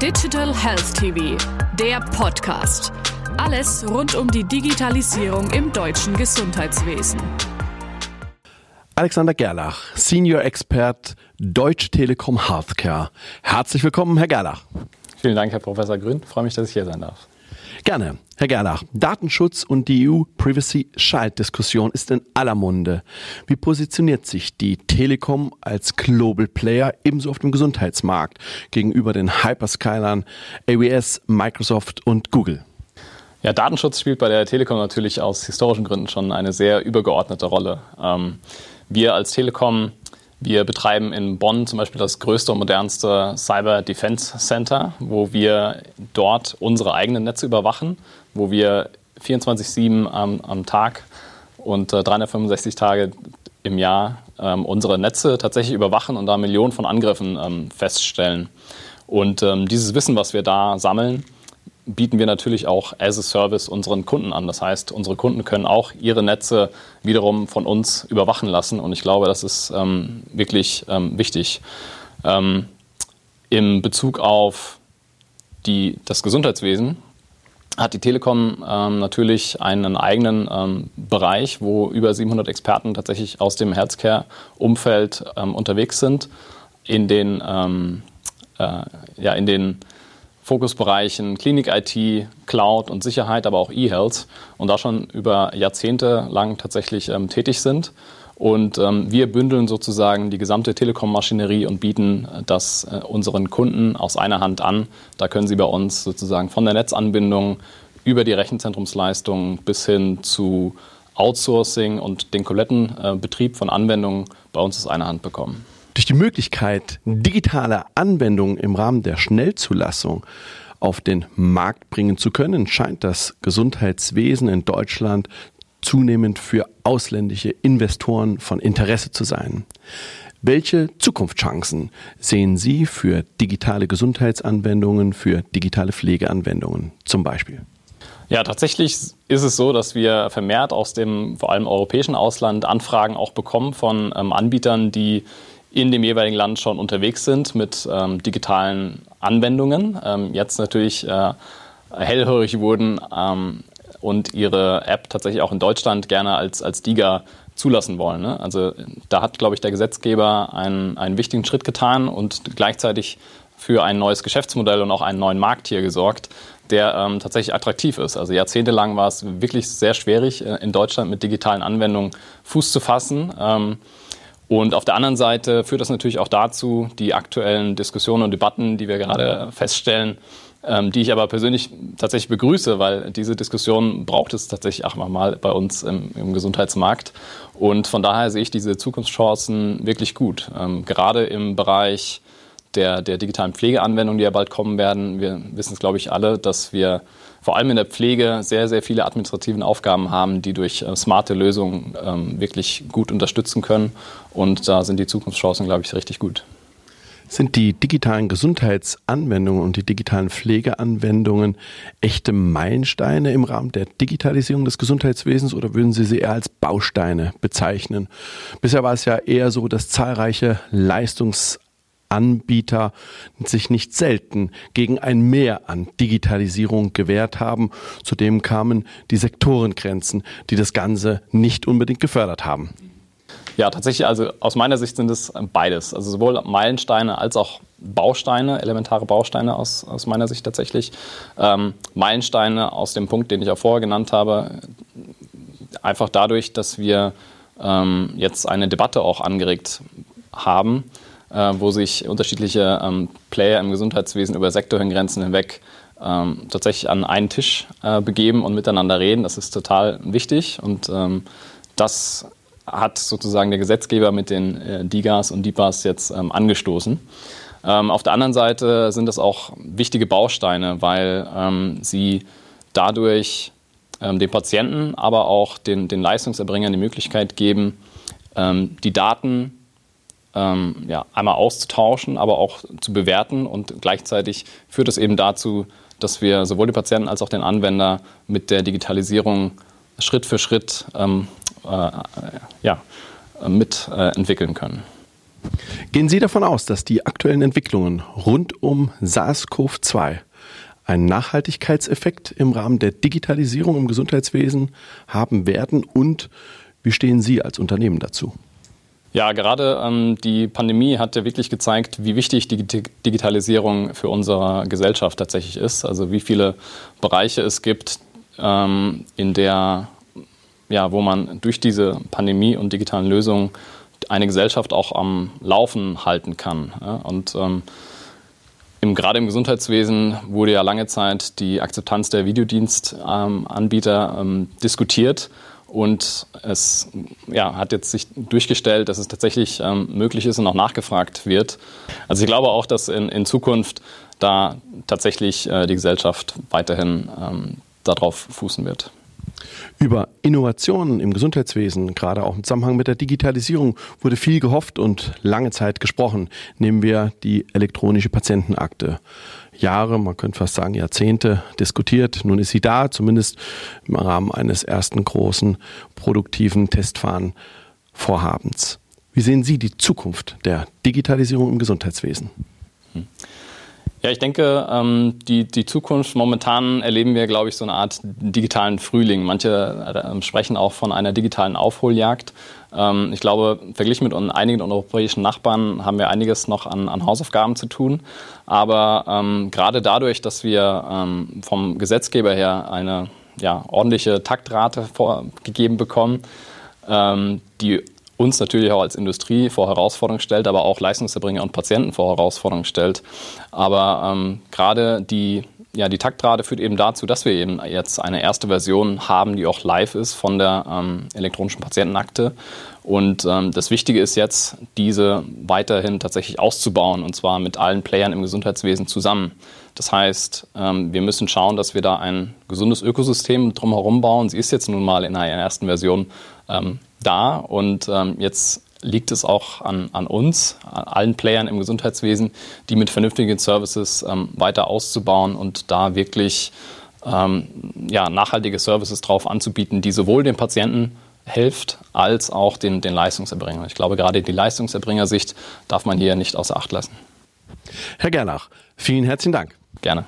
Digital Health TV, der Podcast. Alles rund um die Digitalisierung im deutschen Gesundheitswesen. Alexander Gerlach, Senior Expert Deutsche Telekom Healthcare. Herzlich willkommen, Herr Gerlach. Vielen Dank, Herr Professor Grün. Ich freue mich, dass ich hier sein darf. Gerne. Herr Gerlach, Datenschutz und die EU-Privacy-Shield-Diskussion ist in aller Munde. Wie positioniert sich die Telekom als Global Player ebenso auf dem Gesundheitsmarkt gegenüber den Hyperskylern AWS, Microsoft und Google? Ja, Datenschutz spielt bei der Telekom natürlich aus historischen Gründen schon eine sehr übergeordnete Rolle. Ähm, wir als Telekom wir betreiben in Bonn zum Beispiel das größte und modernste Cyber Defense Center, wo wir dort unsere eigenen Netze überwachen, wo wir 24-7 am, am, Tag und äh, 365 Tage im Jahr ähm, unsere Netze tatsächlich überwachen und da Millionen von Angriffen ähm, feststellen. Und ähm, dieses Wissen, was wir da sammeln, bieten wir natürlich auch as a Service unseren Kunden an. Das heißt, unsere Kunden können auch ihre Netze wiederum von uns überwachen lassen. Und ich glaube, das ist ähm, wirklich ähm, wichtig. Ähm, Im Bezug auf die, das Gesundheitswesen hat die Telekom ähm, natürlich einen eigenen ähm, Bereich, wo über 700 Experten tatsächlich aus dem Healthcare-Umfeld ähm, unterwegs sind. In den, äh, ja, in den Fokusbereichen Klinik-IT, Cloud und Sicherheit, aber auch E-Health und da schon über Jahrzehnte lang tatsächlich ähm, tätig sind. Und ähm, wir bündeln sozusagen die gesamte Telekom-Maschinerie und bieten das äh, unseren Kunden aus einer Hand an. Da können sie bei uns sozusagen von der Netzanbindung über die Rechenzentrumsleistung bis hin zu Outsourcing und den kompletten äh, Betrieb von Anwendungen bei uns aus einer Hand bekommen. Durch die Möglichkeit, digitale Anwendungen im Rahmen der Schnellzulassung auf den Markt bringen zu können, scheint das Gesundheitswesen in Deutschland zunehmend für ausländische Investoren von Interesse zu sein. Welche Zukunftschancen sehen Sie für digitale Gesundheitsanwendungen, für digitale Pflegeanwendungen zum Beispiel? Ja, tatsächlich ist es so, dass wir vermehrt aus dem vor allem europäischen Ausland Anfragen auch bekommen von ähm, Anbietern, die in dem jeweiligen Land schon unterwegs sind mit ähm, digitalen Anwendungen. Ähm, jetzt natürlich äh, hellhörig wurden ähm, und ihre App tatsächlich auch in Deutschland gerne als, als DIGA zulassen wollen. Ne? Also da hat, glaube ich, der Gesetzgeber einen, einen wichtigen Schritt getan und gleichzeitig für ein neues Geschäftsmodell und auch einen neuen Markt hier gesorgt, der ähm, tatsächlich attraktiv ist. Also jahrzehntelang war es wirklich sehr schwierig, äh, in Deutschland mit digitalen Anwendungen Fuß zu fassen. Ähm, und auf der anderen Seite führt das natürlich auch dazu, die aktuellen Diskussionen und Debatten, die wir gerade feststellen, ähm, die ich aber persönlich tatsächlich begrüße, weil diese Diskussion braucht es tatsächlich auch mal bei uns im, im Gesundheitsmarkt. Und von daher sehe ich diese Zukunftschancen wirklich gut. Ähm, gerade im Bereich der, der digitalen Pflegeanwendungen, die ja bald kommen werden. Wir wissen es, glaube ich, alle, dass wir vor allem in der Pflege sehr, sehr viele administrative Aufgaben haben, die durch äh, smarte Lösungen ähm, wirklich gut unterstützen können. Und da sind die Zukunftschancen, glaube ich, richtig gut. Sind die digitalen Gesundheitsanwendungen und die digitalen Pflegeanwendungen echte Meilensteine im Rahmen der Digitalisierung des Gesundheitswesens oder würden Sie sie eher als Bausteine bezeichnen? Bisher war es ja eher so, dass zahlreiche Leistungs Anbieter sich nicht selten gegen ein Mehr an Digitalisierung gewehrt haben. Zudem kamen die Sektorengrenzen, die das Ganze nicht unbedingt gefördert haben. Ja, tatsächlich, also aus meiner Sicht sind es beides. Also sowohl Meilensteine als auch Bausteine, elementare Bausteine aus, aus meiner Sicht tatsächlich. Ähm, Meilensteine aus dem Punkt, den ich auch vorher genannt habe, einfach dadurch, dass wir ähm, jetzt eine Debatte auch angeregt haben, äh, wo sich unterschiedliche ähm, Player im Gesundheitswesen über Sektorgrenzen hinweg ähm, tatsächlich an einen Tisch äh, begeben und miteinander reden. Das ist total wichtig und ähm, das hat sozusagen der Gesetzgeber mit den äh, DIGAs und DIPAs jetzt ähm, angestoßen. Ähm, auf der anderen Seite sind das auch wichtige Bausteine, weil ähm, sie dadurch den Patienten, aber auch den, den Leistungserbringern die Möglichkeit geben, die Daten ähm, ja, einmal auszutauschen, aber auch zu bewerten. Und gleichzeitig führt es eben dazu, dass wir sowohl die Patienten als auch den Anwender mit der Digitalisierung Schritt für Schritt ähm, äh, ja, mitentwickeln äh, können. Gehen Sie davon aus, dass die aktuellen Entwicklungen rund um SARS-CoV-2 einen Nachhaltigkeitseffekt im Rahmen der Digitalisierung im Gesundheitswesen haben werden und wie stehen Sie als Unternehmen dazu? Ja, gerade ähm, die Pandemie hat ja wirklich gezeigt, wie wichtig die Digitalisierung für unsere Gesellschaft tatsächlich ist. Also wie viele Bereiche es gibt, ähm, in der, ja, wo man durch diese Pandemie und digitalen Lösungen eine Gesellschaft auch am Laufen halten kann. Ja? Und ähm, im, gerade im Gesundheitswesen wurde ja lange Zeit die Akzeptanz der Videodienstanbieter ähm, diskutiert. Und es ja, hat jetzt sich durchgestellt, dass es tatsächlich ähm, möglich ist und auch nachgefragt wird. Also ich glaube auch, dass in, in Zukunft da tatsächlich äh, die Gesellschaft weiterhin ähm, darauf fußen wird. Über Innovationen im Gesundheitswesen, gerade auch im Zusammenhang mit der Digitalisierung, wurde viel gehofft und lange Zeit gesprochen. Nehmen wir die elektronische Patientenakte. Jahre, man könnte fast sagen Jahrzehnte diskutiert. Nun ist sie da, zumindest im Rahmen eines ersten großen produktiven Testfahren-Vorhabens. Wie sehen Sie die Zukunft der Digitalisierung im Gesundheitswesen? Hm. Ja, ich denke, ähm, die, die Zukunft, momentan erleben wir, glaube ich, so eine Art digitalen Frühling. Manche äh, sprechen auch von einer digitalen Aufholjagd. Ähm, ich glaube, verglichen mit einigen europäischen Nachbarn haben wir einiges noch an, an Hausaufgaben zu tun. Aber ähm, gerade dadurch, dass wir ähm, vom Gesetzgeber her eine ja, ordentliche Taktrate vorgegeben bekommen, die uns natürlich auch als Industrie vor Herausforderungen stellt, aber auch Leistungserbringer und Patienten vor Herausforderungen stellt. Aber ähm, gerade die, ja, die Taktrate führt eben dazu, dass wir eben jetzt eine erste Version haben, die auch live ist von der ähm, elektronischen Patientenakte. Und ähm, das Wichtige ist jetzt, diese weiterhin tatsächlich auszubauen und zwar mit allen Playern im Gesundheitswesen zusammen. Das heißt, ähm, wir müssen schauen, dass wir da ein gesundes Ökosystem drumherum bauen. Sie ist jetzt nun mal in einer ersten Version ähm, da und ähm, jetzt liegt es auch an, an, uns, an allen Playern im Gesundheitswesen, die mit vernünftigen Services ähm, weiter auszubauen und da wirklich ähm, ja, nachhaltige Services drauf anzubieten, die sowohl den Patienten hilft, als auch den, den Leistungserbringern. Ich glaube, gerade die Leistungserbringersicht darf man hier nicht außer Acht lassen. Herr Gerlach, vielen herzlichen Dank. Gerne.